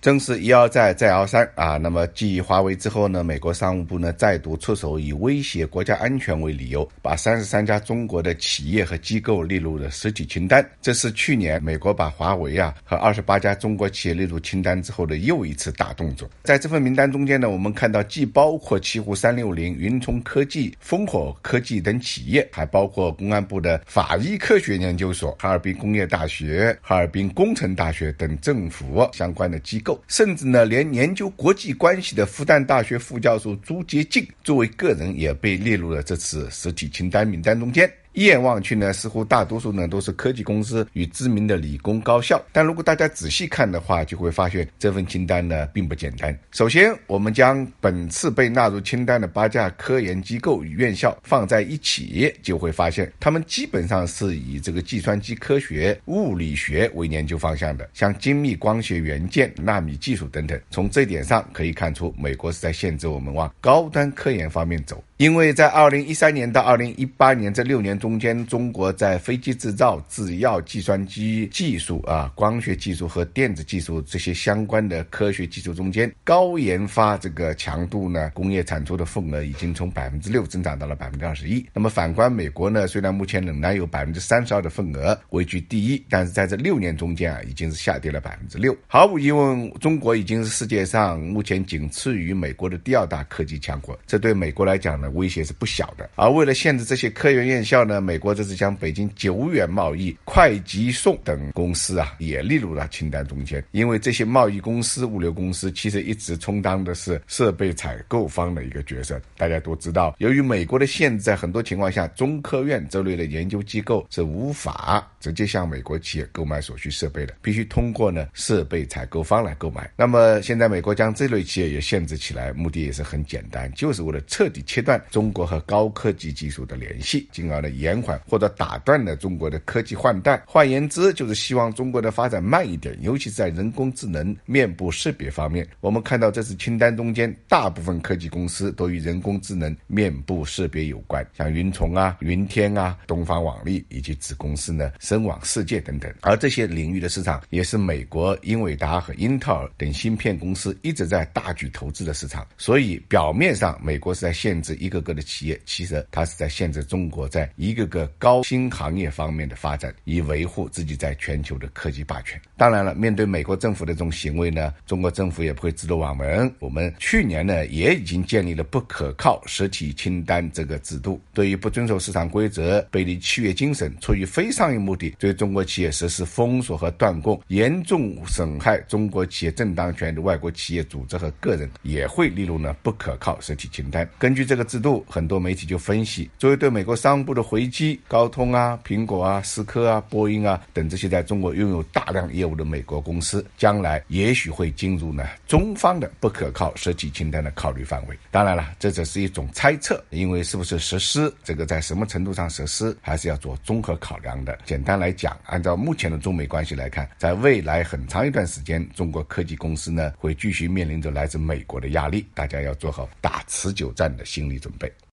正是一而再，再而三啊！那么，继华为之后呢，美国商务部呢再度出手，以威胁国家安全为理由，把三十三家中国的企业和机构列入了实体清单。这是去年美国把华为啊和二十八家中国企业列入清单之后的又一次大动作。在这份名单中间呢，我们看到既包括奇虎三六零、云聪科技、烽火科技等企业，还包括公安部的法医科学研究所、哈尔滨工业大学、哈尔滨工程大学等政府相关的机构。甚至呢，连研究国际关系的复旦大学副教授朱洁静作为个人也被列入了这次实体清单名单中间。一眼望去呢，似乎大多数呢都是科技公司与知名的理工高校。但如果大家仔细看的话，就会发现这份清单呢并不简单。首先，我们将本次被纳入清单的八家科研机构与院校放在一起，就会发现他们基本上是以这个计算机科学、物理学为研究方向的，像精密光学元件、纳米技术等等。从这点上可以看出，美国是在限制我们往高端科研方面走。因为在二零一三年到二零一八年这六年中间，中国在飞机制造、制药、计算机技术啊、光学技术和电子技术这些相关的科学技术中间，高研发这个强度呢，工业产出的份额已经从百分之六增长到了百分之二十一。那么反观美国呢，虽然目前仍然有百分之三十二的份额位居第一，但是在这六年中间啊，已经是下跌了百分之六。毫无疑问，中国已经是世界上目前仅次于美国的第二大科技强国。这对美国来讲呢？威胁是不小的，而为了限制这些科研院校呢，那美国这次将北京久远贸易、快急送等公司啊也列入了清单中间。因为这些贸易公司、物流公司其实一直充当的是设备采购方的一个角色。大家都知道，由于美国的限制，在很多情况下，中科院这类的研究机构是无法直接向美国企业购买所需设备的，必须通过呢设备采购方来购买。那么现在美国将这类企业也限制起来，目的也是很简单，就是为了彻底切断。中国和高科技技术的联系，进而呢延缓或者打断了中国的科技换代。换言之，就是希望中国的发展慢一点，尤其是在人工智能、面部识别方面。我们看到这次清单中间，大部分科技公司都与人工智能、面部识别有关，像云从啊、云天啊、东方网力以及子公司呢深网世界等等。而这些领域的市场，也是美国英伟达和英特尔等芯片公司一直在大举投资的市场。所以表面上，美国是在限制一个。个的企业其实它是在限制中国在一个个高新行业方面的发展，以维护自己在全球的科技霸权。当然了，面对美国政府的这种行为呢，中国政府也不会置若罔闻。我们去年呢也已经建立了不可靠实体清单这个制度，对于不遵守市场规则、背离契约精神、出于非商业目对中国企业实施封锁和断供、严重损害中国企业正当权的外国企业组织和个人，也会列入呢不可靠实体清单。根据这个制度。很多媒体就分析，作为对美国商务部的回击，高通啊、苹果啊、思科啊、波音啊等这些在中国拥有大量业务的美国公司，将来也许会进入呢中方的不可靠实体清单的考虑范围。当然了，这只是一种猜测，因为是不是实施这个，在什么程度上实施，还是要做综合考量的。简单来讲，按照目前的中美关系来看，在未来很长一段时间，中国科技公司呢会继续面临着来自美国的压力，大家要做好打持久战的心理准备。